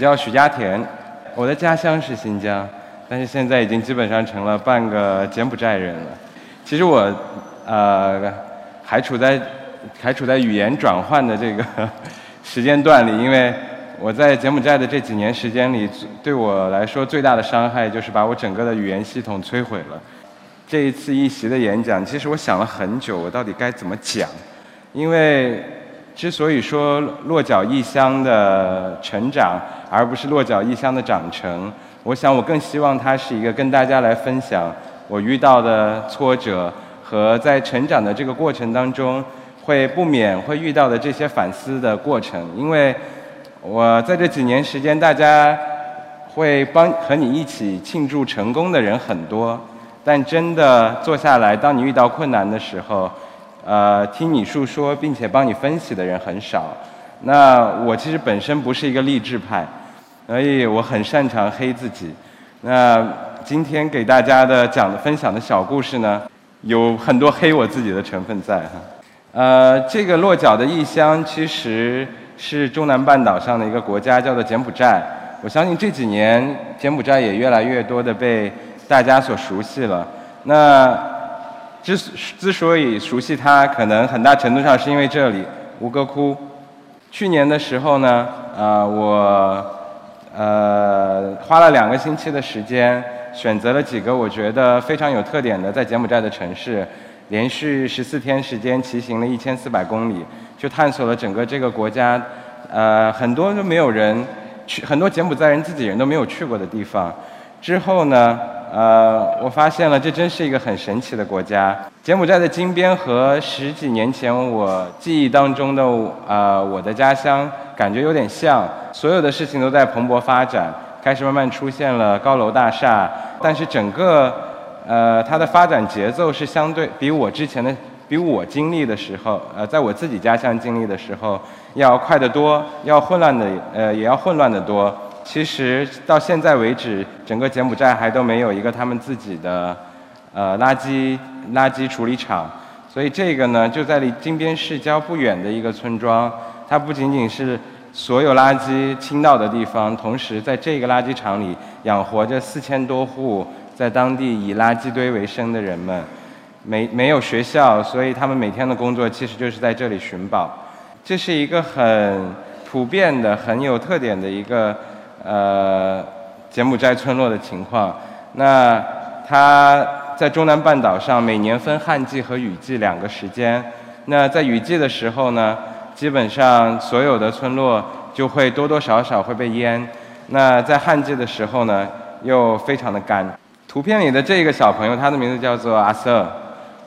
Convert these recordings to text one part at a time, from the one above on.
我叫许家田，我的家乡是新疆，但是现在已经基本上成了半个柬埔寨人了。其实我，呃，还处在还处在语言转换的这个 时间段里，因为我在柬埔寨的这几年时间里，对我来说最大的伤害就是把我整个的语言系统摧毁了。这一次一席的演讲，其实我想了很久，我到底该怎么讲，因为。之所以说落脚异乡的成长，而不是落脚异乡的长成，我想我更希望它是一个跟大家来分享我遇到的挫折和在成长的这个过程当中会不免会遇到的这些反思的过程。因为我在这几年时间，大家会帮和你一起庆祝成功的人很多，但真的坐下来，当你遇到困难的时候。呃，听你述说并且帮你分析的人很少。那我其实本身不是一个励志派，所以我很擅长黑自己。那今天给大家的讲的分享的小故事呢，有很多黑我自己的成分在哈。呃，这个落脚的异乡其实是中南半岛上的一个国家，叫做柬埔寨。我相信这几年柬埔寨也越来越多的被大家所熟悉了。那。之之所以熟悉它，可能很大程度上是因为这里吴哥窟。去年的时候呢，呃，我呃花了两个星期的时间，选择了几个我觉得非常有特点的在柬埔寨的城市，连续十四天时间骑行了一千四百公里，就探索了整个这个国家，呃，很多都没有人去，很多柬埔寨人自己人都没有去过的地方。之后呢？呃，我发现了，这真是一个很神奇的国家。柬埔寨的金边和十几年前我记忆当中的呃我的家乡感觉有点像，所有的事情都在蓬勃发展，开始慢慢出现了高楼大厦，但是整个呃它的发展节奏是相对比我之前的比我经历的时候，呃在我自己家乡经历的时候要快得多，要混乱的呃也要混乱得多。其实到现在为止，整个柬埔寨还都没有一个他们自己的呃垃圾垃圾处理厂，所以这个呢就在离金边市郊不远的一个村庄，它不仅仅是所有垃圾倾倒的地方，同时在这个垃圾场里养活着四千多户在当地以垃圾堆为生的人们，没没有学校，所以他们每天的工作其实就是在这里寻宝，这是一个很普遍的、很有特点的一个。呃，柬埔寨村落的情况，那它在中南半岛上每年分旱季和雨季两个时间。那在雨季的时候呢，基本上所有的村落就会多多少少会被淹。那在旱季的时候呢，又非常的干。图片里的这个小朋友，他的名字叫做阿瑟。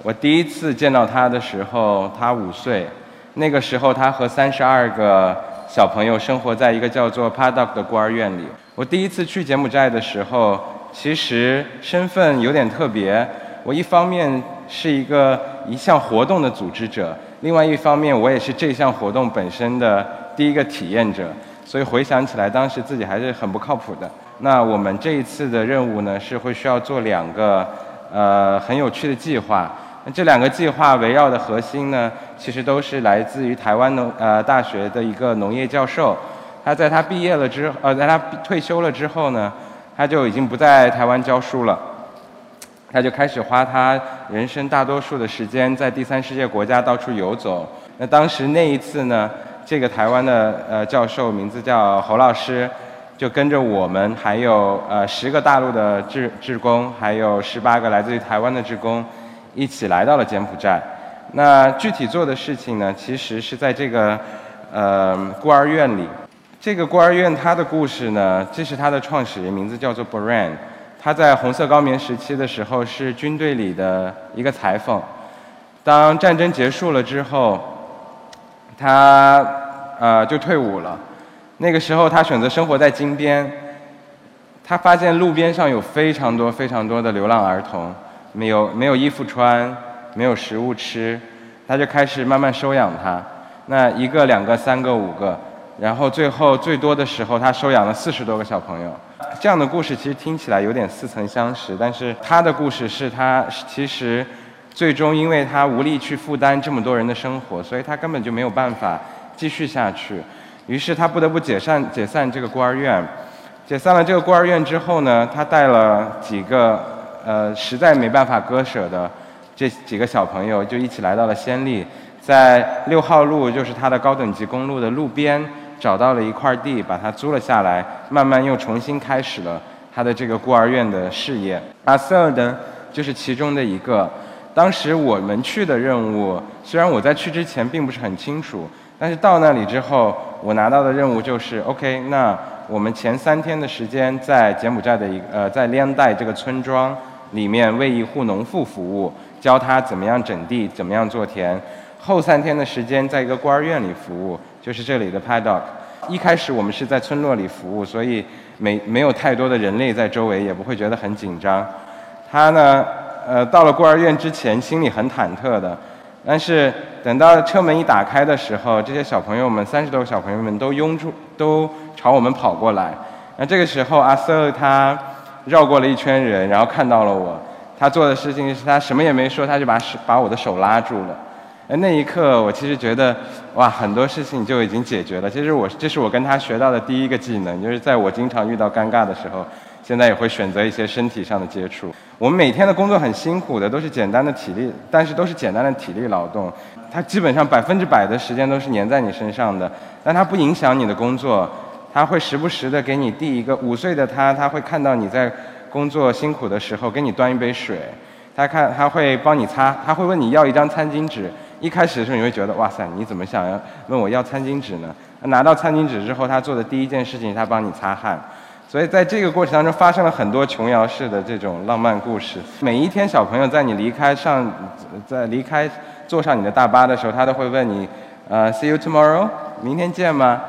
我第一次见到他的时候，他五岁。那个时候，他和三十二个。小朋友生活在一个叫做 Paddock 的孤儿院里。我第一次去柬埔寨的时候，其实身份有点特别。我一方面是一个一项活动的组织者，另外一方面我也是这项活动本身的第一个体验者。所以回想起来，当时自己还是很不靠谱的。那我们这一次的任务呢，是会需要做两个呃很有趣的计划。这两个计划围绕的核心呢，其实都是来自于台湾农呃大学的一个农业教授。他在他毕业了之呃，在他退休了之后呢，他就已经不在台湾教书了。他就开始花他人生大多数的时间在第三世界国家到处游走。那当时那一次呢，这个台湾的呃教授名字叫侯老师，就跟着我们还有呃十个大陆的志志工，还有十八个来自于台湾的志工。一起来到了柬埔寨，那具体做的事情呢？其实是在这个呃孤儿院里。这个孤儿院它的故事呢，这是它的创始人，名字叫做 Bran。他在红色高棉时期的时候是军队里的一个裁缝。当战争结束了之后，他呃就退伍了。那个时候他选择生活在金边，他发现路边上有非常多非常多的流浪儿童。没有没有衣服穿，没有食物吃，他就开始慢慢收养他。那一个、两个、三个、五个，然后最后最多的时候，他收养了四十多个小朋友。这样的故事其实听起来有点似曾相识，但是他的故事是他其实最终因为他无力去负担这么多人的生活，所以他根本就没有办法继续下去。于是他不得不解散解散这个孤儿院。解散了这个孤儿院之后呢，他带了几个呃实在没办法割舍的这几个小朋友，就一起来到了暹粒，在六号路就是他的高等级公路的路边找到了一块地，把它租了下来，慢慢又重新开始了他的这个孤儿院的事业。阿瑟呢，就是其中的一个。当时我们去的任务，虽然我在去之前并不是很清楚，但是到那里之后，我拿到的任务就是 OK。那我们前三天的时间在柬埔寨的一呃，在连带这个村庄里面为一户农妇服务，教他怎么样整地，怎么样做田。后三天的时间在一个孤儿院里服务，就是这里的 Paddock。一开始我们是在村落里服务，所以没没有太多的人类在周围，也不会觉得很紧张。他呢？呃，到了孤儿院之前，心里很忐忑的，但是等到车门一打开的时候，这些小朋友们，三十多个小朋友们都拥住，都朝我们跑过来。那这个时候，阿瑟他绕过了一圈人，然后看到了我。他做的事情是他什么也没说，他就把手把我的手拉住了。那一刻，我其实觉得，哇，很多事情就已经解决了。其实我这是我跟他学到的第一个技能，就是在我经常遇到尴尬的时候。现在也会选择一些身体上的接触。我们每天的工作很辛苦的，都是简单的体力，但是都是简单的体力劳动。它基本上百分之百的时间都是粘在你身上的，但它不影响你的工作。他会时不时的给你递一个五岁的他，他会看到你在工作辛苦的时候，给你端一杯水。他看他会帮你擦，他会问你要一张餐巾纸。一开始的时候你会觉得哇塞，你怎么想要问我要餐巾纸呢？拿到餐巾纸之后，他做的第一件事情，他帮你擦汗。所以在这个过程当中发生了很多琼瑶式的这种浪漫故事。每一天，小朋友在你离开上，在离开坐上你的大巴的时候，他都会问你，呃，See you tomorrow，明天见吗？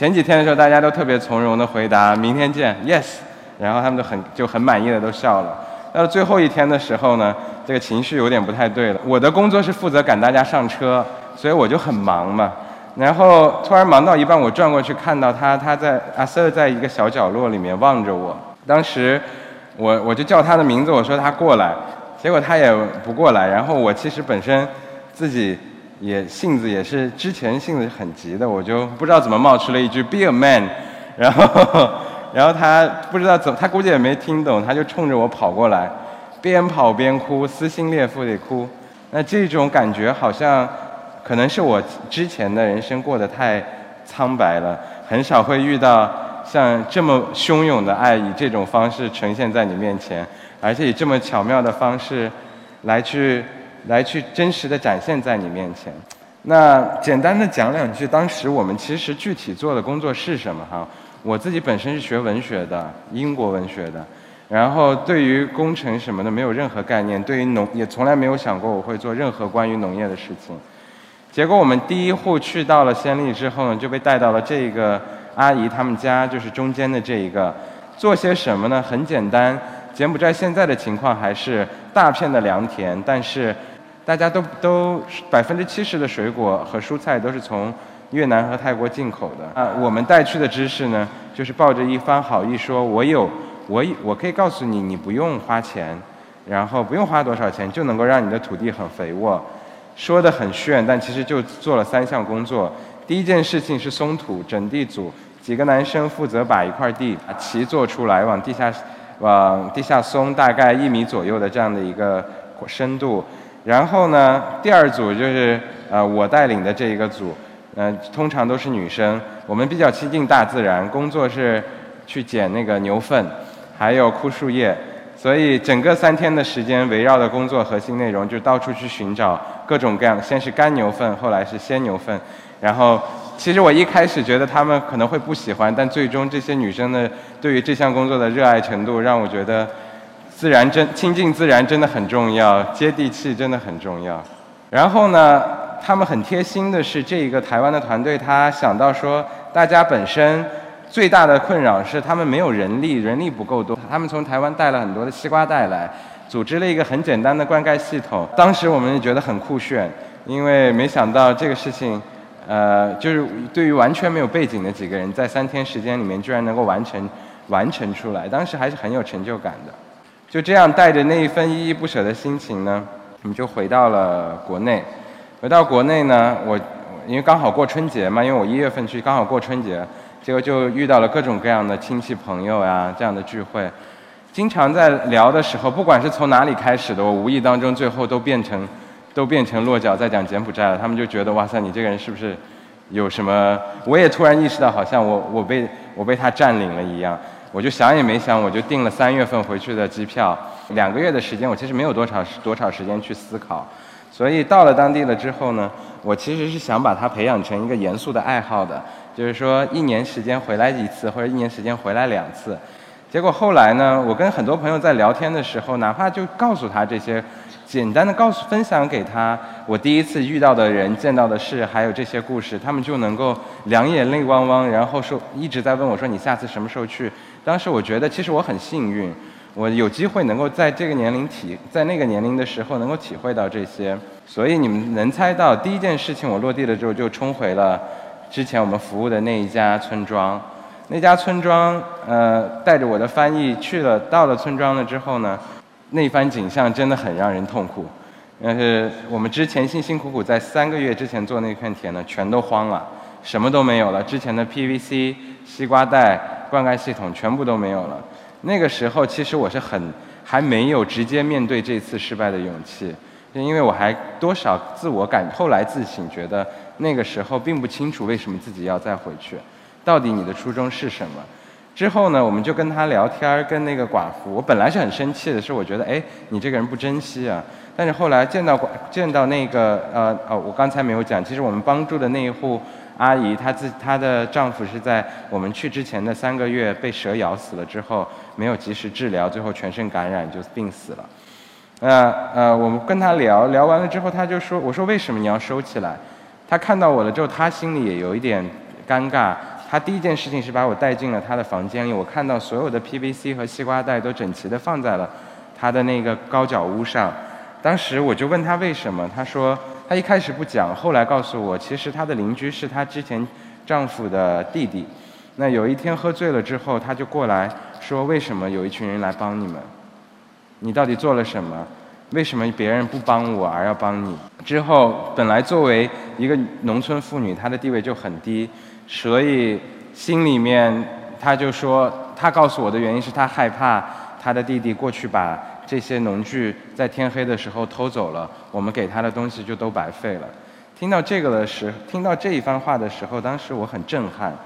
前几天的时候，大家都特别从容的回答，明天见，Yes。然后他们就很就很满意的都笑了。到了最后一天的时候呢，这个情绪有点不太对了。我的工作是负责赶大家上车，所以我就很忙嘛。然后突然忙到一半，我转过去看到他，他在阿瑟在一个小角落里面望着我。当时我我就叫他的名字，我说他过来，结果他也不过来。然后我其实本身自己也性子也是之前性子很急的，我就不知道怎么冒出了一句 “Be a man”，然后然后他不知道怎，他估计也没听懂，他就冲着我跑过来，边跑边哭，撕心裂肺地哭。那这种感觉好像。可能是我之前的人生过得太苍白了，很少会遇到像这么汹涌的爱以这种方式呈现在你面前，而且以这么巧妙的方式来去来去真实的展现在你面前。那简单的讲两句，当时我们其实具体做的工作是什么哈？我自己本身是学文学的，英国文学的，然后对于工程什么的没有任何概念，对于农也从来没有想过我会做任何关于农业的事情。结果我们第一户去到了暹粒之后呢，就被带到了这个阿姨他们家，就是中间的这一个，做些什么呢？很简单，柬埔寨现在的情况还是大片的良田，但是大家都都百分之七十的水果和蔬菜都是从越南和泰国进口的。啊，我们带去的知识呢，就是抱着一番好意说，我有我我可以告诉你，你不用花钱，然后不用花多少钱就能够让你的土地很肥沃。说的很炫，但其实就做了三项工作。第一件事情是松土，整地组几个男生负责把一块地齐做出来，往地下往地下松大概一米左右的这样的一个深度。然后呢，第二组就是呃我带领的这一个组，嗯，通常都是女生，我们比较亲近大自然，工作是去捡那个牛粪，还有枯树叶。所以整个三天的时间，围绕的工作核心内容就到处去寻找各种各样，先是干牛粪，后来是鲜牛粪。然后，其实我一开始觉得他们可能会不喜欢，但最终这些女生的对于这项工作的热爱程度，让我觉得自然真亲近自然真的很重要，接地气真的很重要。然后呢，他们很贴心的是，这一个台湾的团队，他想到说，大家本身。最大的困扰是他们没有人力，人力不够多。他们从台湾带了很多的西瓜袋来，组织了一个很简单的灌溉系统。当时我们也觉得很酷炫，因为没想到这个事情，呃，就是对于完全没有背景的几个人，在三天时间里面居然能够完成完成出来，当时还是很有成就感的。就这样带着那一份依依不舍的心情呢，我们就回到了国内。回到国内呢，我因为刚好过春节嘛，因为我一月份去刚好过春节，结果就遇到了各种各样的亲戚朋友呀这样的聚会，经常在聊的时候，不管是从哪里开始的，我无意当中最后都变成都变成落脚在讲柬埔寨了。他们就觉得哇塞，你这个人是不是有什么？我也突然意识到，好像我我被我被他占领了一样。我就想也没想，我就订了三月份回去的机票。两个月的时间，我其实没有多长多少时间去思考。所以到了当地了之后呢，我其实是想把它培养成一个严肃的爱好的，就是说一年时间回来一次，或者一年时间回来两次。结果后来呢，我跟很多朋友在聊天的时候，哪怕就告诉他这些。简单的告诉分享给他，我第一次遇到的人、见到的事，还有这些故事，他们就能够两眼泪汪汪，然后说一直在问我说你下次什么时候去？当时我觉得其实我很幸运，我有机会能够在这个年龄体，在那个年龄的时候能够体会到这些。所以你们能猜到，第一件事情我落地了之后就冲回了之前我们服务的那一家村庄。那家村庄，呃，带着我的翻译去了，到了村庄了之后呢？那番景象真的很让人痛苦，但是我们之前辛辛苦苦在三个月之前做那片田呢，全都荒了，什么都没有了。之前的 PVC、西瓜袋、灌溉系统全部都没有了。那个时候其实我是很还没有直接面对这次失败的勇气，因为我还多少自我感，后来自省觉得那个时候并不清楚为什么自己要再回去，到底你的初衷是什么。之后呢，我们就跟他聊天，跟那个寡妇。我本来是很生气的，是我觉得，哎，你这个人不珍惜啊。但是后来见到寡，见到那个，呃，哦，我刚才没有讲，其实我们帮助的那一户阿姨，她自她的丈夫是在我们去之前的三个月被蛇咬死了之后，没有及时治疗，最后全身感染就病死了。呃呃，我们跟她聊聊完了之后，她就说，我说为什么你要收起来？她看到我了之后，她心里也有一点尴尬。她第一件事情是把我带进了她的房间里，我看到所有的 PVC 和西瓜袋都整齐地放在了她的那个高脚屋上。当时我就问她为什么，她说他一开始不讲，后来告诉我，其实他的邻居是他之前丈夫的弟弟。那有一天喝醉了之后，他就过来说：“为什么有一群人来帮你们？你到底做了什么？为什么别人不帮我而要帮你？”之后，本来作为一个农村妇女，她的地位就很低。所以心里面，他就说，她告诉我的原因是她害怕她的弟弟过去把这些农具在天黑的时候偷走了，我们给他的东西就都白费了。听到这个的时，听到这一番话的时候，当时我很震撼。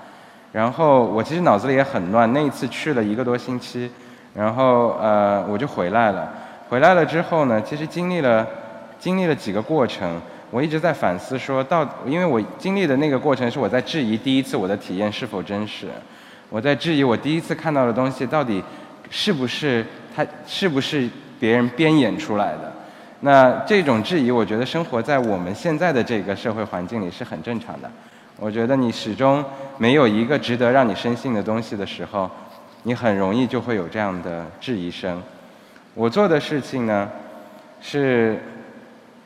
然后我其实脑子里也很乱。那一次去了一个多星期，然后呃我就回来了。回来了之后呢，其实经历了经历了几个过程。我一直在反思，说到，因为我经历的那个过程是我在质疑第一次我的体验是否真实，我在质疑我第一次看到的东西到底是不是它是不是别人编演出来的。那这种质疑，我觉得生活在我们现在的这个社会环境里是很正常的。我觉得你始终没有一个值得让你深信的东西的时候，你很容易就会有这样的质疑声。我做的事情呢，是。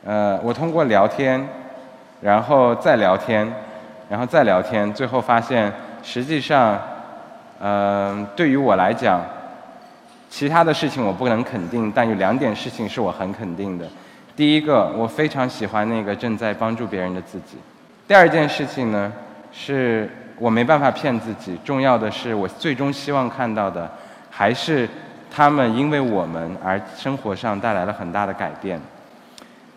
呃，我通过聊天，然后再聊天，然后再聊天，最后发现，实际上，呃，对于我来讲，其他的事情我不能肯定，但有两点事情是我很肯定的。第一个，我非常喜欢那个正在帮助别人的自己。第二件事情呢，是我没办法骗自己。重要的是，我最终希望看到的，还是他们因为我们而生活上带来了很大的改变。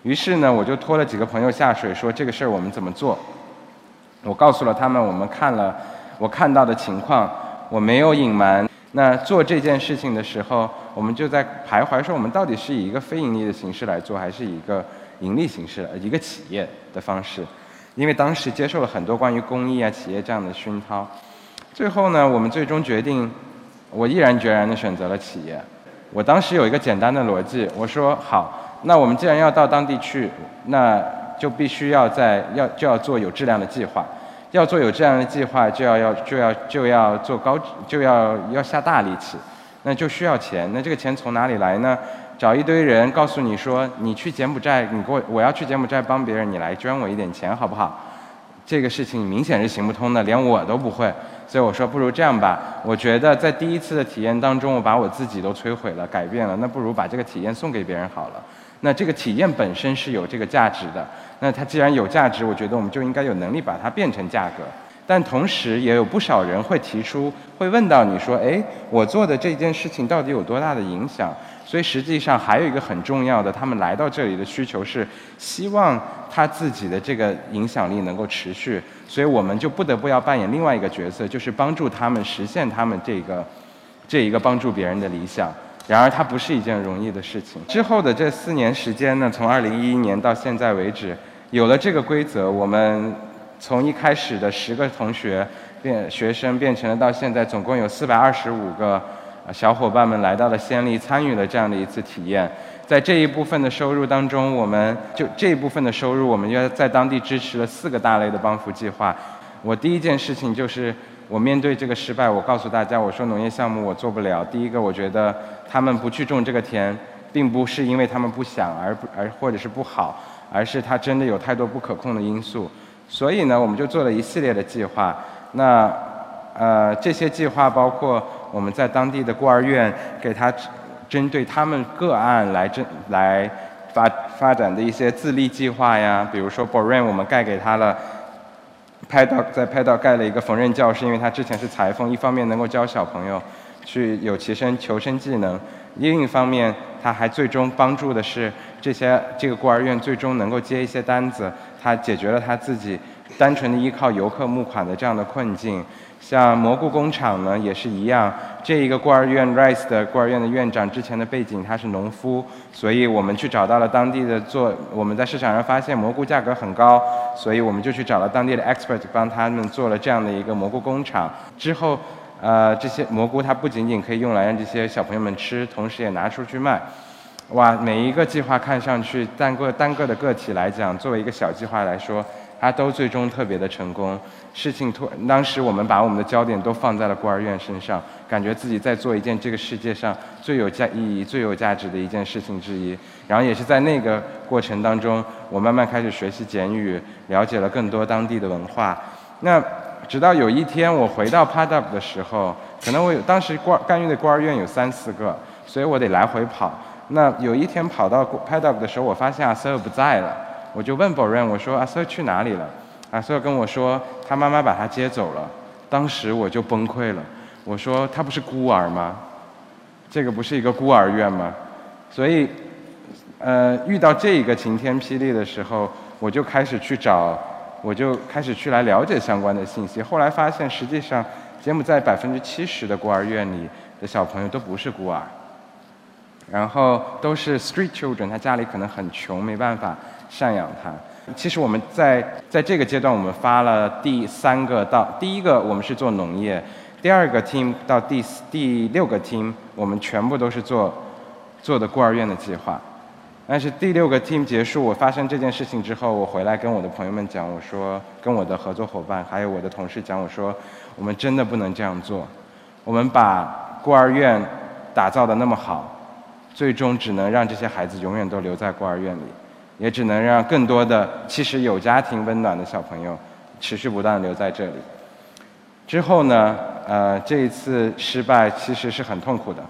于是呢，我就拖了几个朋友下水，说这个事儿我们怎么做？我告诉了他们，我们看了我看到的情况，我没有隐瞒。那做这件事情的时候，我们就在徘徊，说我们到底是以一个非盈利的形式来做，还是以一个盈利形式，一个企业的方式？因为当时接受了很多关于公益啊、企业这样的熏陶。最后呢，我们最终决定，我毅然决然地选择了企业。我当时有一个简单的逻辑，我说好。那我们既然要到当地去，那就必须要在要就要做有质量的计划，要做有这样的计划，就要要就要就要做高就要要下大力气，那就需要钱。那这个钱从哪里来呢？找一堆人告诉你说，你去柬埔寨，你给我我要去柬埔寨帮别人，你来捐我一点钱好不好？这个事情明显是行不通的，连我都不会。所以我说，不如这样吧，我觉得在第一次的体验当中，我把我自己都摧毁了，改变了，那不如把这个体验送给别人好了。那这个体验本身是有这个价值的。那它既然有价值，我觉得我们就应该有能力把它变成价格。但同时也有不少人会提出，会问到你说，哎，我做的这件事情到底有多大的影响？所以实际上还有一个很重要的，他们来到这里的需求是希望他自己的这个影响力能够持续，所以我们就不得不要扮演另外一个角色，就是帮助他们实现他们这个这一个帮助别人的理想。然而它不是一件容易的事情。之后的这四年时间呢，从二零一一年到现在为止，有了这个规则，我们。从一开始的十个同学变学生，变成了到现在总共有四百二十五个小伙伴们来到了仙力，参与了这样的一次体验。在这一部分的收入当中，我们就这一部分的收入，我们要在当地支持了四个大类的帮扶计划。我第一件事情就是，我面对这个失败，我告诉大家，我说农业项目我做不了。第一个，我觉得他们不去种这个田，并不是因为他们不想，而不而或者是不好，而是他真的有太多不可控的因素。所以呢，我们就做了一系列的计划。那呃，这些计划包括我们在当地的孤儿院给他针对他们个案来针来发发展的一些自立计划呀。比如说 b o r e n 我们盖给他了拍到在拍到盖了一个缝纫教室，因为他之前是裁缝，一方面能够教小朋友去有其身求生技能，另一方面他还最终帮助的是这些这个孤儿院最终能够接一些单子。他解决了他自己单纯的依靠游客募款的这样的困境，像蘑菇工厂呢也是一样。这一个孤儿院 Rice 的孤儿院的院长之前的背景他是农夫，所以我们去找到了当地的做。我们在市场上发现蘑菇价格很高，所以我们就去找了当地的 expert 帮他们做了这样的一个蘑菇工厂。之后，呃，这些蘑菇它不仅仅可以用来让这些小朋友们吃，同时也拿出去卖。哇，每一个计划看上去单个单个的个体来讲，作为一个小计划来说，他都最终特别的成功。事情突，当时我们把我们的焦点都放在了孤儿院身上，感觉自己在做一件这个世界上最有价意义、最有价值的一件事情之一。然后也是在那个过程当中，我慢慢开始学习简语，了解了更多当地的文化。那直到有一天我回到 Padup 的时候，可能我有当时孤干预的孤儿院有三四个，所以我得来回跑。那有一天跑到 Paddock 的时候，我发现阿瑟不在了，我就问 b o r e n 我说阿瑟去哪里了？阿瑟跟我说他妈妈把他接走了。当时我就崩溃了，我说他不是孤儿吗？这个不是一个孤儿院吗？所以，呃，遇到这一个晴天霹雳的时候，我就开始去找，我就开始去来了解相关的信息。后来发现，实际上柬埔寨百分之七十的孤儿院里的小朋友都不是孤儿。然后都是 street children，他家里可能很穷，没办法赡养他。其实我们在在这个阶段，我们发了第三个到第一个，我们是做农业；第二个 team 到第第六个 team，我们全部都是做做的孤儿院的计划。但是第六个 team 结束，我发生这件事情之后，我回来跟我的朋友们讲，我说跟我的合作伙伴还有我的同事讲，我说我们真的不能这样做。我们把孤儿院打造的那么好。最终只能让这些孩子永远都留在孤儿院里，也只能让更多的其实有家庭温暖的小朋友持续不断留在这里。之后呢，呃，这一次失败其实是很痛苦的。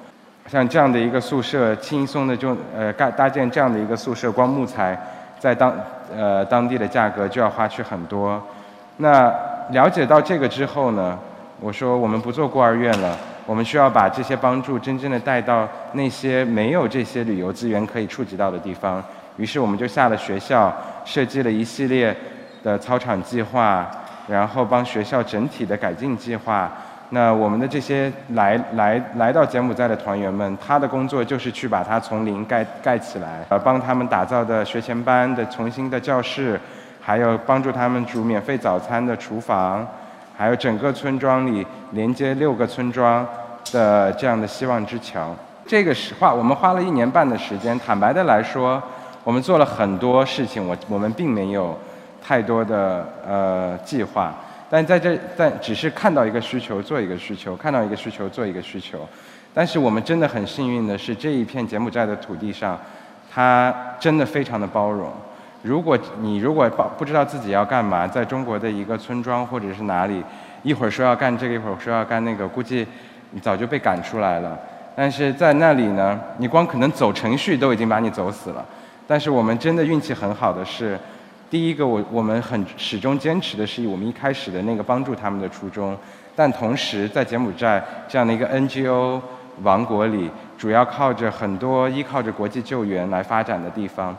像这样的一个宿舍，轻松的就呃盖搭建这样的一个宿舍，光木材在当呃当地的价格就要花去很多。那了解到这个之后呢，我说我们不做孤儿院了。我们需要把这些帮助真正的带到那些没有这些旅游资源可以触及到的地方。于是我们就下了学校，设计了一系列的操场计划，然后帮学校整体的改进计划。那我们的这些来来来到柬埔寨的团员们，他的工作就是去把它从零盖盖起来，呃，帮他们打造的学前班的重新的教室，还有帮助他们煮免费早餐的厨房。还有整个村庄里连接六个村庄的这样的希望之桥，这个是花我们花了一年半的时间。坦白的来说，我们做了很多事情，我我们并没有太多的呃计划，但在这但只是看到一个需求做一个需求，看到一个需求做一个需求。但是我们真的很幸运的是，这一片柬埔寨的土地上，它真的非常的包容。如果你如果不不知道自己要干嘛，在中国的一个村庄或者是哪里，一会儿说要干这个，一会儿说要干那个，估计你早就被赶出来了。但是在那里呢，你光可能走程序都已经把你走死了。但是我们真的运气很好的是，第一个我我们很始终坚持的是以我们一开始的那个帮助他们的初衷，但同时在柬埔寨这样的一个 NGO 王国里，主要靠着很多依靠着国际救援来发展的地方，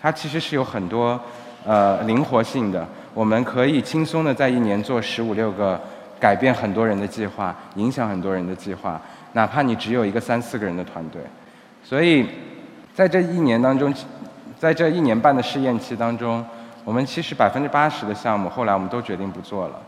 它其实是有很多呃灵活性的，我们可以轻松的在一年做十五六个改变很多人的计划，影响很多人的计划，哪怕你只有一个三四个人的团队，所以在这一年当中。在这一年半的试验期当中，我们其实百分之八十的项目后来我们都决定不做了。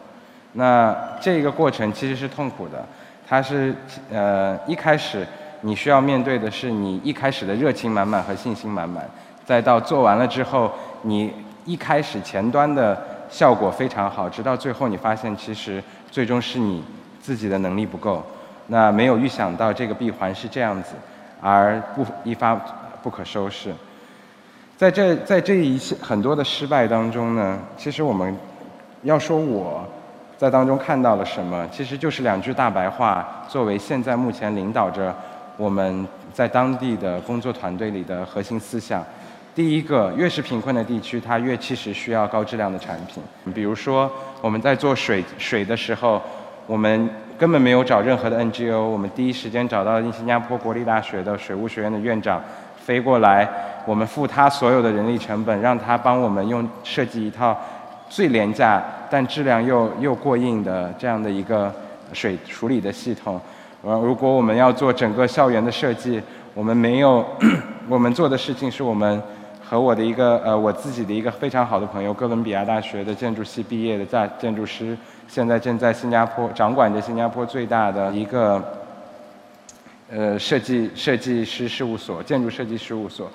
那这个过程其实是痛苦的，它是呃一开始你需要面对的是你一开始的热情满满和信心满满，再到做完了之后，你一开始前端的效果非常好，直到最后你发现其实最终是你自己的能力不够，那没有预想到这个闭环是这样子，而不一发不可收拾。在这在这一些很多的失败当中呢，其实我们要说我在当中看到了什么，其实就是两句大白话，作为现在目前领导着我们在当地的工作团队里的核心思想。第一个，越是贫困的地区，它越其实需要高质量的产品。比如说，我们在做水水的时候，我们根本没有找任何的 NGO，我们第一时间找到新加坡国立大学的水务学院的院长飞过来。我们付他所有的人力成本，让他帮我们用设计一套最廉价但质量又又过硬的这样的一个水处理的系统。呃，如果我们要做整个校园的设计，我们没有，我们做的事情是我们和我的一个呃我自己的一个非常好的朋友，哥伦比亚大学的建筑系毕业的在建筑师，现在正在新加坡掌管着新加坡最大的一个呃设计设计师事务所，建筑设计事务所。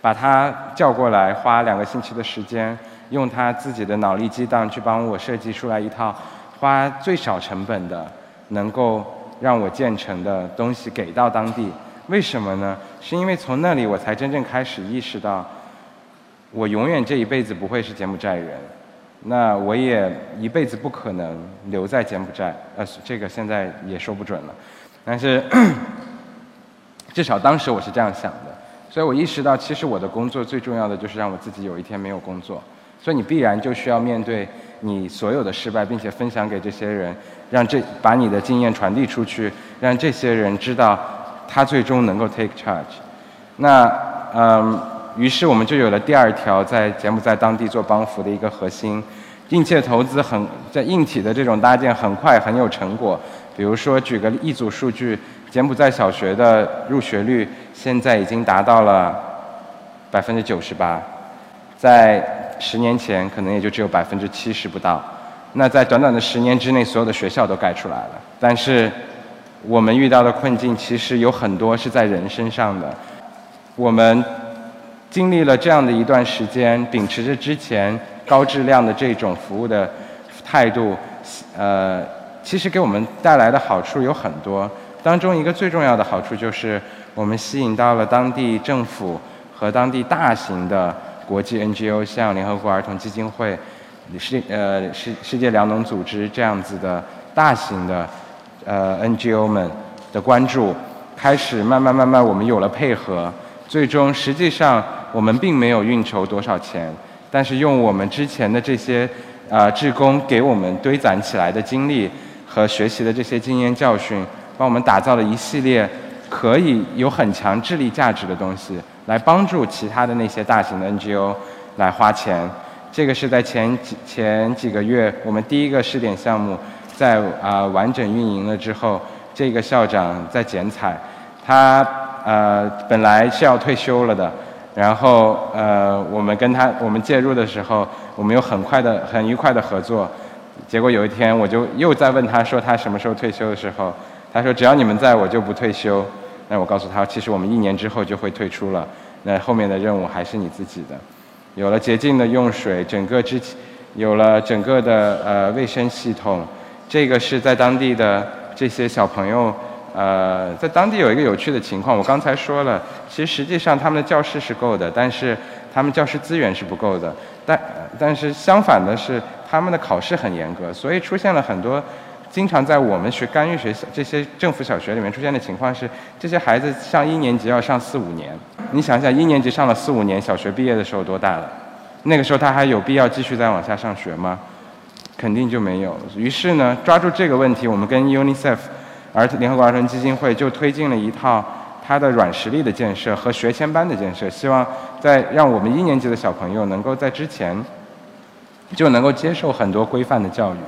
把他叫过来，花两个星期的时间，用他自己的脑力激荡去帮我设计出来一套花最少成本的，能够让我建成的东西给到当地。为什么呢？是因为从那里我才真正开始意识到，我永远这一辈子不会是柬埔寨人，那我也一辈子不可能留在柬埔寨。呃，这个现在也说不准了，但是至少当时我是这样想的。所以我意识到，其实我的工作最重要的就是让我自己有一天没有工作。所以你必然就需要面对你所有的失败，并且分享给这些人，让这把你的经验传递出去，让这些人知道他最终能够 take charge。那嗯，于是我们就有了第二条在柬埔寨当地做帮扶的一个核心，硬件投资很在硬体的这种搭建很快很有成果。比如说举个一组数据。柬埔寨小学的入学率现在已经达到了百分之九十八，在十年前可能也就只有百分之七十不到。那在短短的十年之内，所有的学校都盖出来了。但是我们遇到的困境其实有很多是在人身上的。我们经历了这样的一段时间，秉持着之前高质量的这种服务的态度，呃，其实给我们带来的好处有很多。当中一个最重要的好处就是，我们吸引到了当地政府和当地大型的国际 NGO，像联合国儿童基金会、世呃世世界粮农组织这样子的大型的呃 NGO 们的关注，开始慢慢慢慢我们有了配合，最终实际上我们并没有运筹多少钱，但是用我们之前的这些啊志工给我们堆攒起来的经历和学习的这些经验教训。帮我们打造了一系列可以有很强智力价值的东西，来帮助其他的那些大型的 NGO 来花钱。这个是在前几前几个月，我们第一个试点项目在啊完整运营了之后，这个校长在剪彩，他呃本来是要退休了的，然后呃我们跟他我们介入的时候，我们有很快的很愉快的合作。结果有一天我就又在问他说他什么时候退休的时候。他说：“只要你们在我就不退休。”那我告诉他：“其实我们一年之后就会退出了。那后面的任务还是你自己的。有了洁净的用水，整个之有了整个的呃卫生系统。这个是在当地的这些小朋友呃，在当地有一个有趣的情况。我刚才说了，其实实际上他们的教室是够的，但是他们教师资源是不够的。但但是相反的是，他们的考试很严格，所以出现了很多。”经常在我们学干预学校这些政府小学里面出现的情况是，这些孩子上一年级要上四五年。你想想，一年级上了四五年，小学毕业的时候多大了？那个时候他还有必要继续再往下上学吗？肯定就没有。于是呢，抓住这个问题，我们跟 UNICEF 儿联合国儿童基金会就推进了一套它的软实力的建设和学前班的建设，希望在让我们一年级的小朋友能够在之前就能够接受很多规范的教育。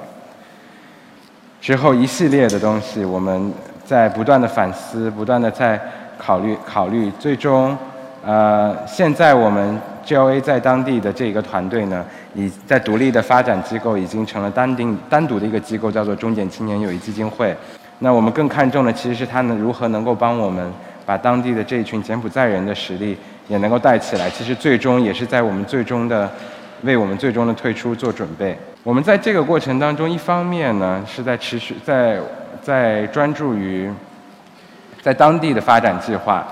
之后一系列的东西，我们在不断的反思，不断的在考虑考虑，最终，呃，现在我们 GLA 在当地的这个团队呢。已在独立的发展机构已经成了单定单独的一个机构，叫做中检青年友谊基金会。那我们更看重的其实是它能如何能够帮我们把当地的这一群柬埔寨人的实力也能够带起来。其实最终也是在我们最终的为我们最终的退出做准备。我们在这个过程当中，一方面呢是在持续在在专注于在当地的发展计划。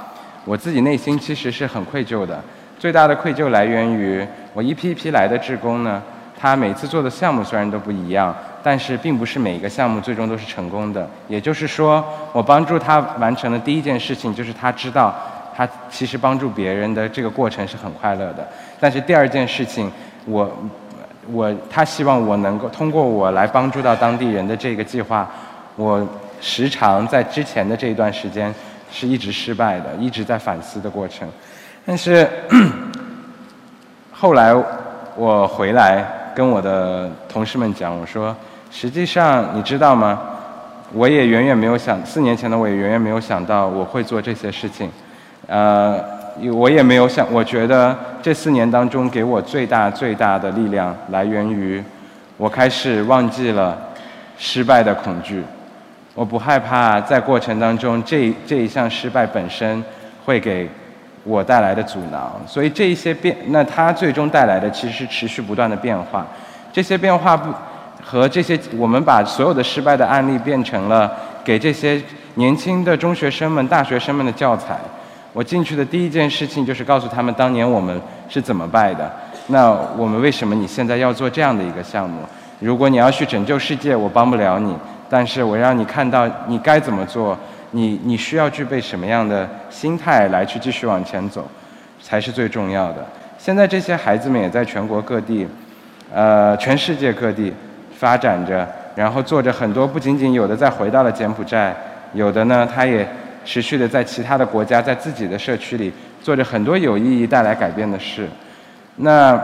我自己内心其实是很愧疚的。最大的愧疚来源于我一批一批来的志工呢，他每次做的项目虽然都不一样，但是并不是每一个项目最终都是成功的。也就是说，我帮助他完成的第一件事情就是他知道他其实帮助别人的这个过程是很快乐的。但是第二件事情，我我他希望我能够通过我来帮助到当地人的这个计划，我时常在之前的这一段时间是一直失败的，一直在反思的过程。但是后来我回来跟我的同事们讲，我说，实际上你知道吗？我也远远没有想，四年前的我也远远没有想到我会做这些事情。呃，我也没有想，我觉得这四年当中给我最大最大的力量来源于，我开始忘记了失败的恐惧。我不害怕在过程当中这这一项失败本身会给。我带来的阻挠，所以这一些变，那它最终带来的其实是持续不断的变化。这些变化不和这些，我们把所有的失败的案例变成了给这些年轻的中学生们、大学生们的教材。我进去的第一件事情就是告诉他们，当年我们是怎么败的。那我们为什么你现在要做这样的一个项目？如果你要去拯救世界，我帮不了你，但是我让你看到你该怎么做。你你需要具备什么样的心态来去继续往前走，才是最重要的。现在这些孩子们也在全国各地，呃，全世界各地发展着，然后做着很多不仅仅有的再回到了柬埔寨，有的呢，他也持续的在其他的国家，在自己的社区里做着很多有意义、带来改变的事。那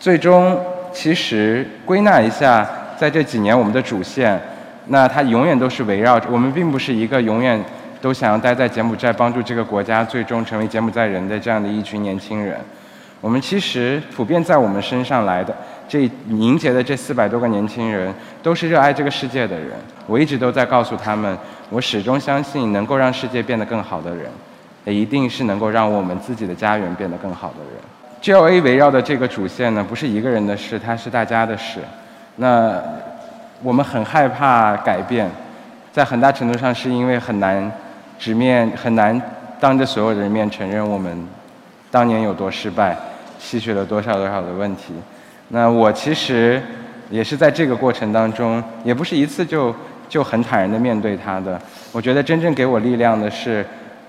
最终其实归纳一下，在这几年我们的主线。那它永远都是围绕着我们，并不是一个永远都想要待在柬埔寨帮助这个国家最终成为柬埔寨人的这样的一群年轻人。我们其实普遍在我们身上来的这凝结的这四百多个年轻人，都是热爱这个世界的人。我一直都在告诉他们，我始终相信能够让世界变得更好的人，也一定是能够让我们自己的家园变得更好的人。GLA 围绕的这个主线呢，不是一个人的事，它是大家的事。那。我们很害怕改变，在很大程度上是因为很难直面、很难当着所有人面承认我们当年有多失败，吸取了多少多少的问题。那我其实也是在这个过程当中，也不是一次就就很坦然的面对它的。我觉得真正给我力量的是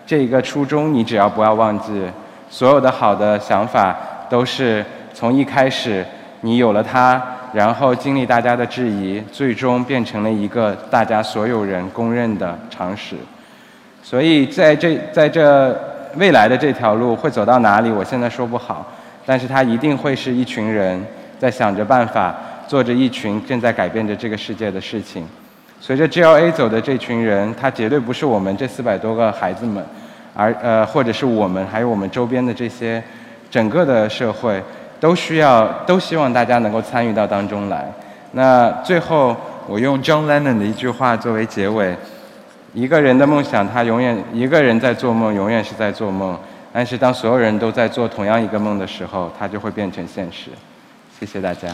这一个初衷，你只要不要忘记，所有的好的想法都是从一开始你有了它。然后经历大家的质疑，最终变成了一个大家所有人公认的常识。所以在这在这未来的这条路会走到哪里，我现在说不好。但是它一定会是一群人在想着办法，做着一群正在改变着这个世界的事情。随着 GLA 走的这群人，他绝对不是我们这四百多个孩子们，而呃或者是我们，还有我们周边的这些整个的社会。都需要，都希望大家能够参与到当中来。那最后，我用 John Lennon 的一句话作为结尾：一个人的梦想，他永远一个人在做梦，永远是在做梦。但是当所有人都在做同样一个梦的时候，他就会变成现实。谢谢大家。